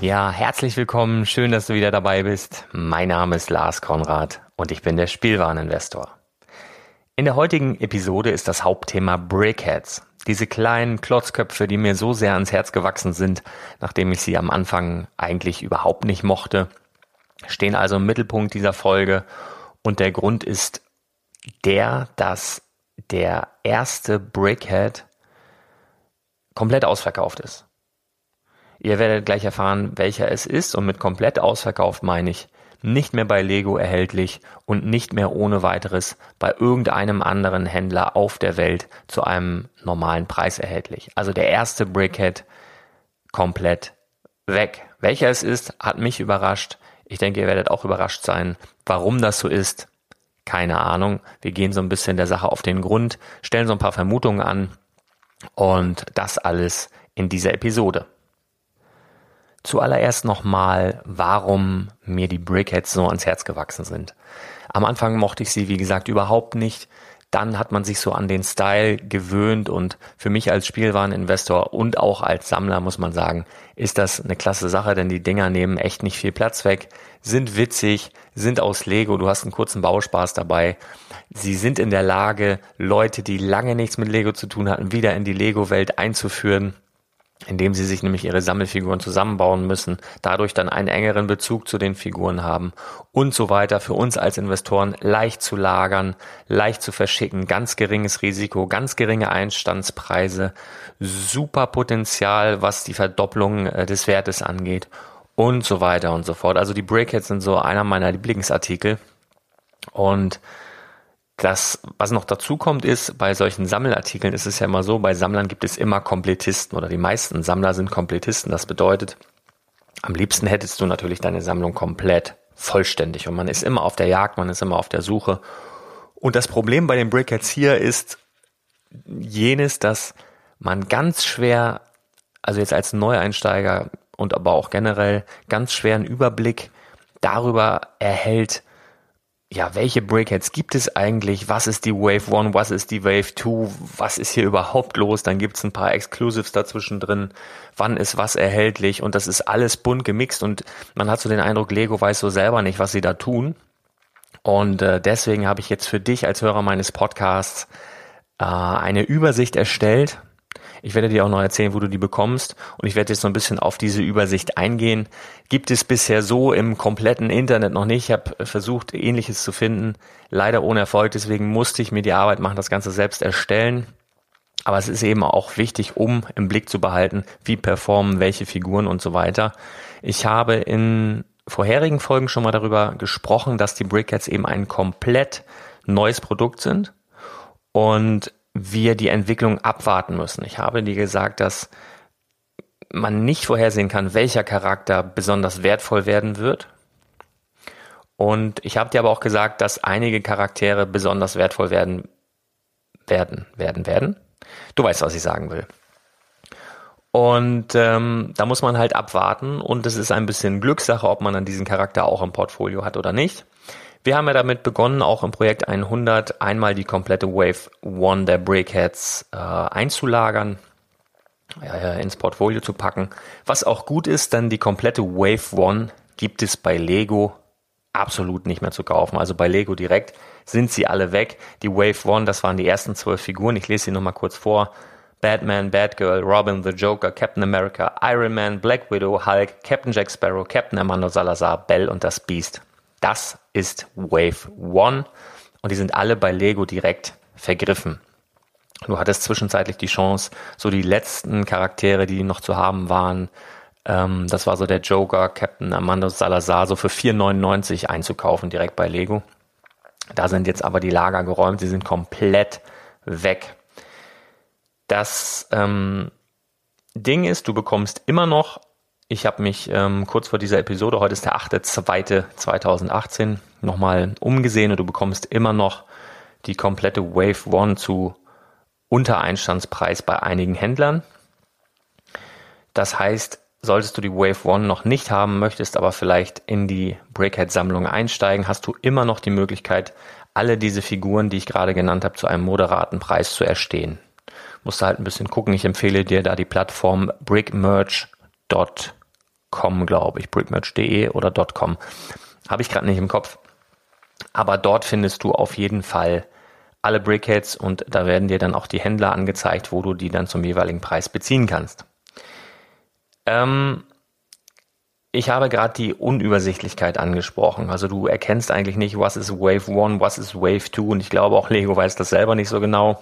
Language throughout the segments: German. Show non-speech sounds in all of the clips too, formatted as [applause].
Ja, herzlich willkommen. Schön, dass du wieder dabei bist. Mein Name ist Lars Konrad und ich bin der Spielwareninvestor. In der heutigen Episode ist das Hauptthema Brickheads. Diese kleinen Klotzköpfe, die mir so sehr ans Herz gewachsen sind, nachdem ich sie am Anfang eigentlich überhaupt nicht mochte, stehen also im Mittelpunkt dieser Folge. Und der Grund ist der, dass der erste Brickhead komplett ausverkauft ist. Ihr werdet gleich erfahren, welcher es ist und mit komplett ausverkauft meine ich nicht mehr bei Lego erhältlich und nicht mehr ohne weiteres bei irgendeinem anderen Händler auf der Welt zu einem normalen Preis erhältlich. Also der erste Brickhead komplett weg. Welcher es ist, hat mich überrascht. Ich denke, ihr werdet auch überrascht sein. Warum das so ist, keine Ahnung. Wir gehen so ein bisschen der Sache auf den Grund, stellen so ein paar Vermutungen an und das alles in dieser Episode. Zuallererst nochmal, warum mir die Brickheads so ans Herz gewachsen sind. Am Anfang mochte ich sie, wie gesagt, überhaupt nicht. Dann hat man sich so an den Style gewöhnt und für mich als Spielwareninvestor und auch als Sammler muss man sagen, ist das eine klasse Sache, denn die Dinger nehmen echt nicht viel Platz weg, sind witzig, sind aus Lego, du hast einen kurzen Bauspaß dabei. Sie sind in der Lage, Leute, die lange nichts mit Lego zu tun hatten, wieder in die Lego-Welt einzuführen indem sie sich nämlich ihre Sammelfiguren zusammenbauen müssen, dadurch dann einen engeren Bezug zu den Figuren haben und so weiter. Für uns als Investoren leicht zu lagern, leicht zu verschicken, ganz geringes Risiko, ganz geringe Einstandspreise, super Potenzial, was die Verdopplung äh, des Wertes angeht und so weiter und so fort. Also die Brickheads sind so einer meiner Lieblingsartikel und das, was noch dazu kommt, ist, bei solchen Sammelartikeln ist es ja immer so, bei Sammlern gibt es immer Komplettisten oder die meisten Sammler sind Komplettisten. Das bedeutet, am liebsten hättest du natürlich deine Sammlung komplett vollständig und man ist immer auf der Jagd, man ist immer auf der Suche. Und das Problem bei den Brickheads hier ist jenes, dass man ganz schwer, also jetzt als Neueinsteiger und aber auch generell ganz schwer einen Überblick darüber erhält, ja, welche Breakheads gibt es eigentlich? Was ist die Wave 1? Was ist die Wave 2? Was ist hier überhaupt los? Dann gibt's ein paar Exclusives dazwischen drin. Wann ist was erhältlich? Und das ist alles bunt gemixt und man hat so den Eindruck, Lego weiß so selber nicht, was sie da tun. Und äh, deswegen habe ich jetzt für dich als Hörer meines Podcasts äh, eine Übersicht erstellt ich werde dir auch noch erzählen, wo du die bekommst und ich werde jetzt so ein bisschen auf diese Übersicht eingehen. Gibt es bisher so im kompletten Internet noch nicht. Ich habe versucht, ähnliches zu finden, leider ohne Erfolg. Deswegen musste ich mir die Arbeit machen, das Ganze selbst erstellen. Aber es ist eben auch wichtig, um im Blick zu behalten, wie performen welche Figuren und so weiter. Ich habe in vorherigen Folgen schon mal darüber gesprochen, dass die Brickheads eben ein komplett neues Produkt sind. Und wir die Entwicklung abwarten müssen. Ich habe dir gesagt, dass man nicht vorhersehen kann, welcher Charakter besonders wertvoll werden wird. Und ich habe dir aber auch gesagt, dass einige Charaktere besonders wertvoll werden, werden, werden, werden. Du weißt, was ich sagen will. Und ähm, da muss man halt abwarten und es ist ein bisschen Glückssache, ob man dann diesen Charakter auch im Portfolio hat oder nicht. Wir haben ja damit begonnen, auch im Projekt 100 einmal die komplette Wave One der Breakheads äh, einzulagern, äh, ins Portfolio zu packen. Was auch gut ist, denn die komplette Wave One gibt es bei Lego absolut nicht mehr zu kaufen. Also bei Lego direkt sind sie alle weg. Die Wave One, das waren die ersten zwölf Figuren. Ich lese sie nochmal kurz vor. Batman, Batgirl, Robin, The Joker, Captain America, Iron Man, Black Widow, Hulk, Captain Jack Sparrow, Captain Armando Salazar, Bell und das Beast. Das ist Wave One und die sind alle bei Lego direkt vergriffen. Du hattest zwischenzeitlich die Chance, so die letzten Charaktere, die noch zu haben waren, ähm, das war so der Joker, Captain Armando Salazar, so für 4,99 einzukaufen direkt bei Lego. Da sind jetzt aber die Lager geräumt, sie sind komplett weg. Das ähm, Ding ist, du bekommst immer noch ich habe mich ähm, kurz vor dieser Episode, heute ist der 8.2.2018, nochmal umgesehen und du bekommst immer noch die komplette Wave One zu Untereinstandspreis bei einigen Händlern. Das heißt, solltest du die Wave One noch nicht haben möchtest, aber vielleicht in die Breakhead-Sammlung einsteigen, hast du immer noch die Möglichkeit, alle diese Figuren, die ich gerade genannt habe, zu einem moderaten Preis zu erstehen. Musst du halt ein bisschen gucken. Ich empfehle dir da die Plattform brickmerch.com com, glaube ich, brickmerch.de oder .com. Habe ich gerade nicht im Kopf. Aber dort findest du auf jeden Fall alle Brickheads und da werden dir dann auch die Händler angezeigt, wo du die dann zum jeweiligen Preis beziehen kannst. Ähm, ich habe gerade die Unübersichtlichkeit angesprochen. Also du erkennst eigentlich nicht, was ist Wave 1, was ist Wave 2 und ich glaube auch Lego weiß das selber nicht so genau.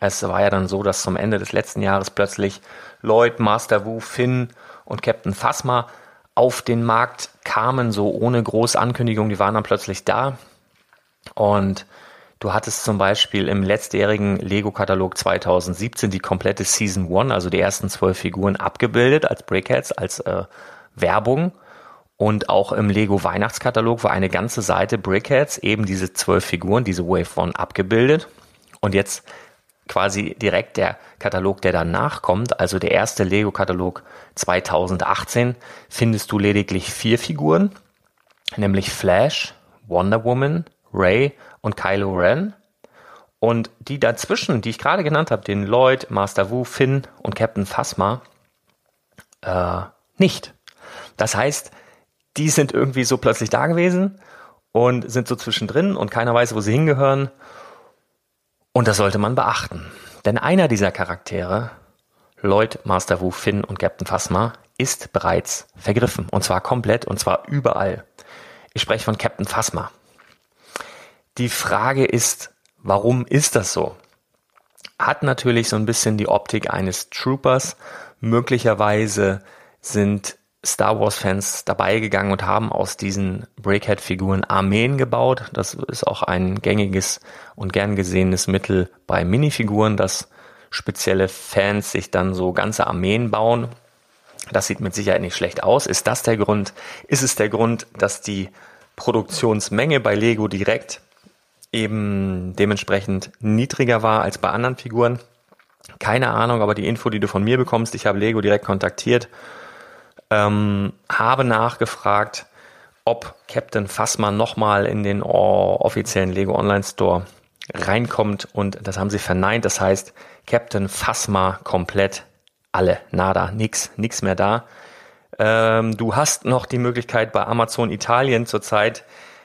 Es war ja dann so, dass zum Ende des letzten Jahres plötzlich Lloyd, Master Wu, Finn und Captain Phasma auf den Markt kamen, so ohne große Ankündigung, die waren dann plötzlich da. Und du hattest zum Beispiel im letztjährigen Lego-Katalog 2017 die komplette Season 1, also die ersten zwölf Figuren abgebildet als Brickheads, als äh, Werbung. Und auch im Lego Weihnachtskatalog war eine ganze Seite Brickheads, eben diese zwölf Figuren, diese Wave 1 abgebildet. Und jetzt quasi direkt der Katalog, der danach kommt, also der erste Lego-Katalog 2018, findest du lediglich vier Figuren, nämlich Flash, Wonder Woman, Ray und Kylo Ren. Und die dazwischen, die ich gerade genannt habe, den Lloyd, Master Wu, Finn und Captain Phasma, äh, nicht. Das heißt, die sind irgendwie so plötzlich da gewesen und sind so zwischendrin und keiner weiß, wo sie hingehören und das sollte man beachten. Denn einer dieser Charaktere, Lloyd, Master Wu, Finn und Captain Phasma ist bereits vergriffen. Und zwar komplett und zwar überall. Ich spreche von Captain Phasma. Die Frage ist, warum ist das so? Hat natürlich so ein bisschen die Optik eines Troopers. Möglicherweise sind Star Wars-Fans dabei gegangen und haben aus diesen Breakhead-Figuren Armeen gebaut. Das ist auch ein gängiges und gern gesehenes Mittel bei Minifiguren, dass spezielle Fans sich dann so ganze Armeen bauen. Das sieht mit Sicherheit nicht schlecht aus. Ist das der Grund? Ist es der Grund, dass die Produktionsmenge bei Lego direkt eben dementsprechend niedriger war als bei anderen Figuren? Keine Ahnung, aber die Info, die du von mir bekommst, ich habe Lego direkt kontaktiert ähm, habe nachgefragt, ob Captain Phasma nochmal in den offiziellen Lego Online Store reinkommt und das haben sie verneint. Das heißt, Captain Phasma komplett alle, nada, nix, nix mehr da. Ähm, du hast noch die Möglichkeit bei Amazon Italien zurzeit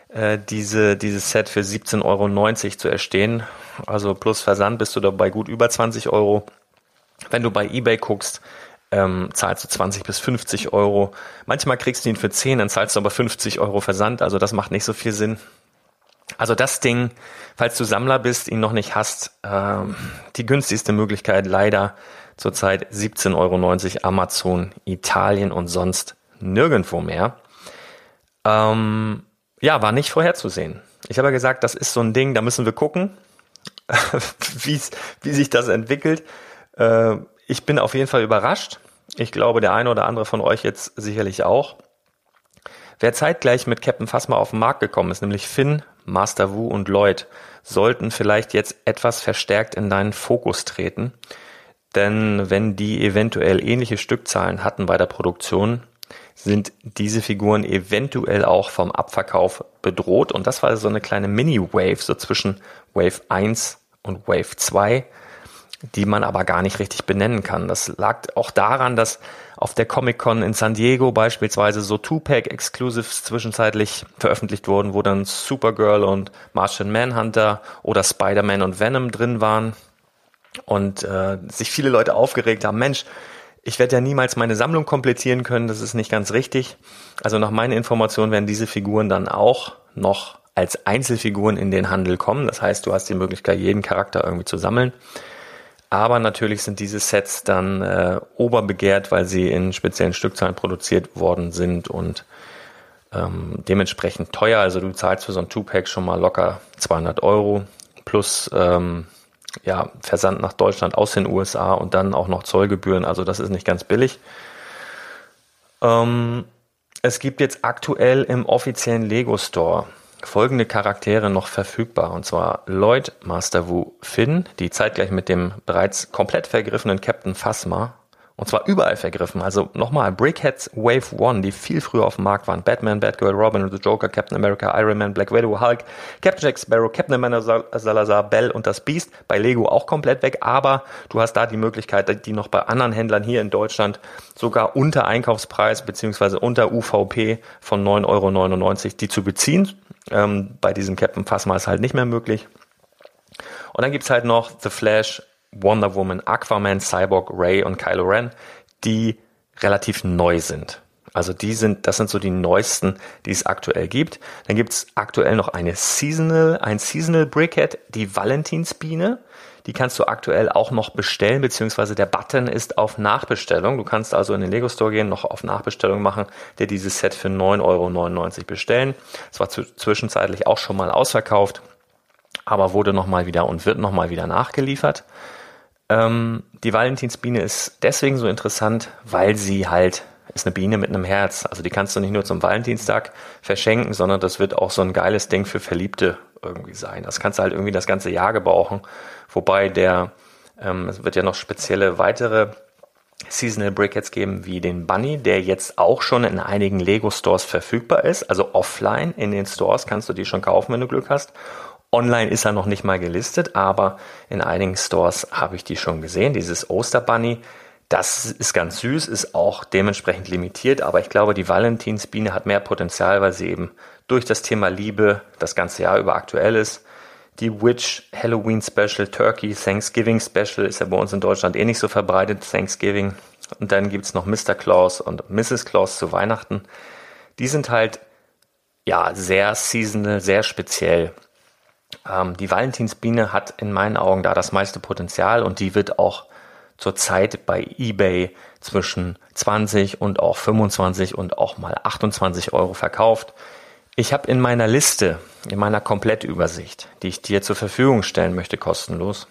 äh, diese, dieses Set für 17,90 Euro zu erstehen. Also plus Versand bist du dabei gut über 20 Euro. Wenn du bei eBay guckst, ähm, zahlst du 20 bis 50 Euro. Manchmal kriegst du ihn für 10, dann zahlst du aber 50 Euro Versand, also das macht nicht so viel Sinn. Also das Ding, falls du Sammler bist, ihn noch nicht hast, ähm, die günstigste Möglichkeit leider zurzeit 17,90 Euro Amazon, Italien und sonst nirgendwo mehr. Ähm, ja, war nicht vorherzusehen. Ich habe ja gesagt, das ist so ein Ding, da müssen wir gucken, [laughs] wie sich das entwickelt. Äh, ich bin auf jeden Fall überrascht. Ich glaube, der eine oder andere von euch jetzt sicherlich auch. Wer zeitgleich mit Captain Phasma auf den Markt gekommen ist, nämlich Finn, Master Wu und Lloyd, sollten vielleicht jetzt etwas verstärkt in deinen Fokus treten. Denn wenn die eventuell ähnliche Stückzahlen hatten bei der Produktion, sind diese Figuren eventuell auch vom Abverkauf bedroht. Und das war so eine kleine Mini-Wave, so zwischen Wave 1 und Wave 2 die man aber gar nicht richtig benennen kann. Das lag auch daran, dass auf der Comic-Con in San Diego beispielsweise so Two-Pack-Exclusives zwischenzeitlich veröffentlicht wurden, wo dann Supergirl und Martian Manhunter oder Spider-Man und Venom drin waren und äh, sich viele Leute aufgeregt haben, Mensch, ich werde ja niemals meine Sammlung komplettieren können, das ist nicht ganz richtig. Also nach meinen Informationen werden diese Figuren dann auch noch als Einzelfiguren in den Handel kommen. Das heißt, du hast die Möglichkeit, jeden Charakter irgendwie zu sammeln. Aber natürlich sind diese Sets dann äh, oberbegehrt, weil sie in speziellen Stückzahlen produziert worden sind und ähm, dementsprechend teuer. Also du zahlst für so ein Two-Pack schon mal locker 200 Euro plus ähm, ja, Versand nach Deutschland aus den USA und dann auch noch Zollgebühren. Also das ist nicht ganz billig. Ähm, es gibt jetzt aktuell im offiziellen Lego Store folgende Charaktere noch verfügbar. Und zwar Lloyd, Master Wu, Finn, die zeitgleich mit dem bereits komplett vergriffenen Captain Phasma und zwar überall vergriffen. Also nochmal, Brickheads Wave 1, die viel früher auf dem Markt waren. Batman, Batgirl, Robin The Joker, Captain America, Iron Man, Black Widow, Hulk, Captain Jack Sparrow, Captain America, Salazar, Bell und das Beast. Bei Lego auch komplett weg, aber du hast da die Möglichkeit, die noch bei anderen Händlern hier in Deutschland sogar unter Einkaufspreis beziehungsweise unter UVP von 9,99 Euro die zu beziehen. Ähm, bei diesem Captain Phasma ist halt nicht mehr möglich. Und dann gibt's halt noch The Flash, Wonder Woman, Aquaman, Cyborg, Ray und Kylo Ren, die relativ neu sind. Also die sind, das sind so die neuesten, die es aktuell gibt. Dann gibt's aktuell noch eine Seasonal, ein Seasonal Brickhead, die Valentinsbiene. Die kannst du aktuell auch noch bestellen, beziehungsweise der Button ist auf Nachbestellung. Du kannst also in den Lego Store gehen, noch auf Nachbestellung machen, dir dieses Set für 9,99 Euro bestellen. Es war zwischenzeitlich auch schon mal ausverkauft, aber wurde nochmal wieder und wird nochmal wieder nachgeliefert. Ähm, die Valentinsbiene ist deswegen so interessant, weil sie halt ist eine Biene mit einem Herz. Also die kannst du nicht nur zum Valentinstag verschenken, sondern das wird auch so ein geiles Ding für Verliebte irgendwie sein. Das kannst du halt irgendwie das ganze Jahr gebrauchen. Wobei der, ähm, es wird ja noch spezielle weitere Seasonal Brickheads geben, wie den Bunny, der jetzt auch schon in einigen Lego Stores verfügbar ist. Also offline in den Stores kannst du die schon kaufen, wenn du Glück hast. Online ist er noch nicht mal gelistet, aber in einigen Stores habe ich die schon gesehen. Dieses Oster Bunny, das ist ganz süß, ist auch dementsprechend limitiert, aber ich glaube, die Valentinsbiene hat mehr Potenzial, weil sie eben durch das Thema Liebe das ganze Jahr über aktuell ist. Die Witch Halloween Special, Turkey Thanksgiving Special ist ja bei uns in Deutschland eh nicht so verbreitet, Thanksgiving. Und dann gibt's noch Mr. Claus und Mrs. Claus zu Weihnachten. Die sind halt ja sehr seasonal, sehr speziell. Ähm, die Valentinsbiene hat in meinen Augen da das meiste Potenzial und die wird auch zurzeit bei eBay zwischen 20 und auch 25 und auch mal 28 Euro verkauft. Ich habe in meiner Liste, in meiner Komplettübersicht, die ich dir zur Verfügung stellen möchte, kostenlos,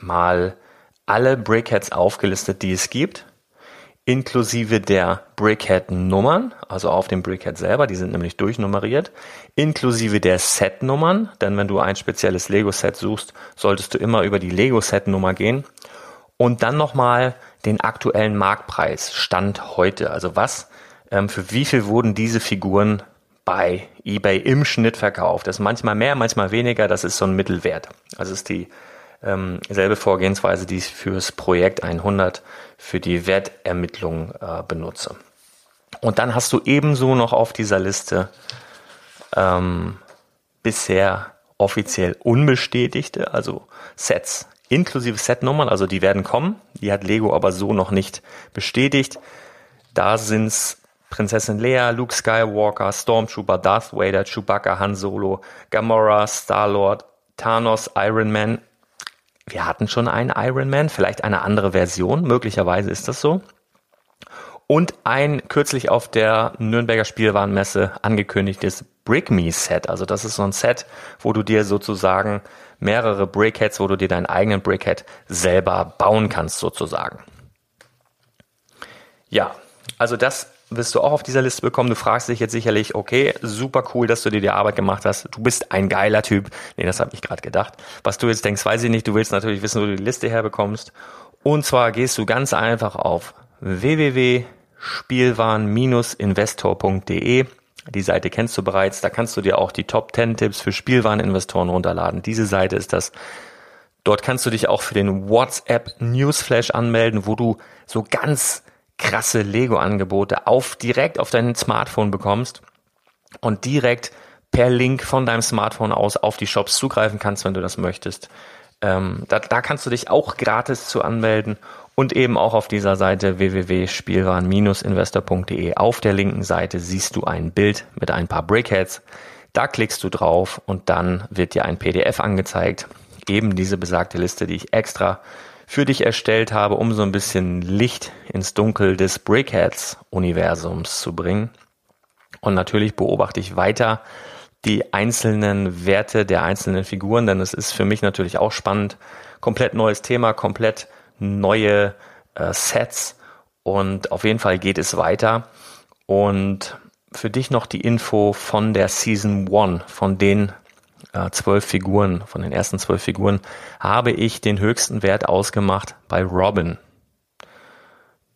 mal alle Brickheads aufgelistet, die es gibt, inklusive der Brickhead-Nummern, also auf dem Brickhead selber, die sind nämlich durchnummeriert, inklusive der Set-Nummern, denn wenn du ein spezielles Lego-Set suchst, solltest du immer über die Lego-Set-Nummer gehen und dann nochmal den aktuellen Marktpreis, Stand heute, also was, ähm, für wie viel wurden diese Figuren bei eBay im Schnitt verkauft. Das ist manchmal mehr, manchmal weniger. Das ist so ein Mittelwert. Also ist die ähm, selbe Vorgehensweise, die ich fürs Projekt 100 für die Wertermittlung äh, benutze. Und dann hast du ebenso noch auf dieser Liste ähm, bisher offiziell unbestätigte, also Sets inklusive Setnummern, also die werden kommen. Die hat Lego aber so noch nicht bestätigt. Da sind's Prinzessin Leia, Luke Skywalker, Stormtrooper, Darth Vader, Chewbacca, Han Solo, Gamora, Star-Lord, Thanos, Iron Man. Wir hatten schon einen Iron Man, vielleicht eine andere Version, möglicherweise ist das so. Und ein kürzlich auf der Nürnberger Spielwarenmesse angekündigtes Brick Me Set. Also das ist so ein Set, wo du dir sozusagen mehrere Brickheads, wo du dir deinen eigenen Brickhead selber bauen kannst sozusagen. Ja, also das wirst du auch auf dieser Liste bekommen. Du fragst dich jetzt sicherlich, okay, super cool, dass du dir die Arbeit gemacht hast. Du bist ein geiler Typ. Nee, das habe ich gerade gedacht. Was du jetzt denkst, weiß ich nicht. Du willst natürlich wissen, wo du die Liste herbekommst. Und zwar gehst du ganz einfach auf www.spielwaren-investor.de. Die Seite kennst du bereits. Da kannst du dir auch die Top 10 Tipps für Spielwareninvestoren runterladen. Diese Seite ist das. Dort kannst du dich auch für den WhatsApp Newsflash anmelden, wo du so ganz krasse Lego-Angebote auf direkt auf dein Smartphone bekommst und direkt per Link von deinem Smartphone aus auf die Shops zugreifen kannst, wenn du das möchtest. Ähm, da, da kannst du dich auch gratis zu anmelden und eben auch auf dieser Seite www.spielwaren-investor.de auf der linken Seite siehst du ein Bild mit ein paar Brickheads. Da klickst du drauf und dann wird dir ein PDF angezeigt. Eben diese besagte Liste, die ich extra für dich erstellt habe, um so ein bisschen Licht ins Dunkel des Brickheads-Universums zu bringen. Und natürlich beobachte ich weiter die einzelnen Werte der einzelnen Figuren, denn es ist für mich natürlich auch spannend. Komplett neues Thema, komplett neue äh, Sets und auf jeden Fall geht es weiter. Und für dich noch die Info von der Season 1, von den äh, zwölf Figuren, von den ersten zwölf Figuren, habe ich den höchsten Wert ausgemacht bei Robin.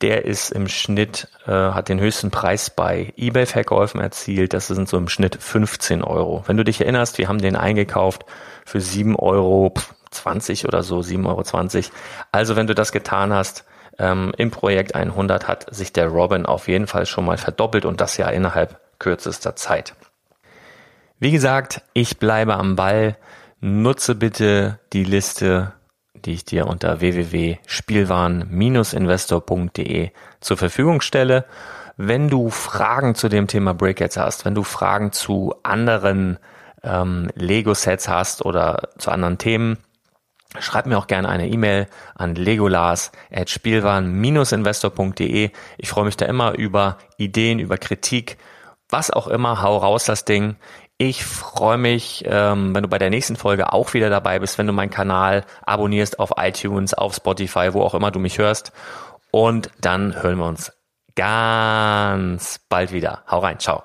Der ist im Schnitt, äh, hat den höchsten Preis bei eBay-Verkäufen erzielt. Das sind so im Schnitt 15 Euro. Wenn du dich erinnerst, wir haben den eingekauft für 7 Euro 20 oder so, 7,20 Euro. Also wenn du das getan hast, ähm, im Projekt 100 hat sich der Robin auf jeden Fall schon mal verdoppelt und das ja innerhalb kürzester Zeit. Wie gesagt, ich bleibe am Ball. Nutze bitte die Liste, die ich dir unter www.spielwaren-investor.de zur Verfügung stelle. Wenn du Fragen zu dem Thema Breakouts hast, wenn du Fragen zu anderen ähm, Lego-Sets hast oder zu anderen Themen, Schreib mir auch gerne eine E-Mail an legolas.spielwaren-investor.de. Ich freue mich da immer über Ideen, über Kritik, was auch immer. Hau raus das Ding. Ich freue mich, ähm, wenn du bei der nächsten Folge auch wieder dabei bist, wenn du meinen Kanal abonnierst auf iTunes, auf Spotify, wo auch immer du mich hörst. Und dann hören wir uns ganz bald wieder. Hau rein, ciao.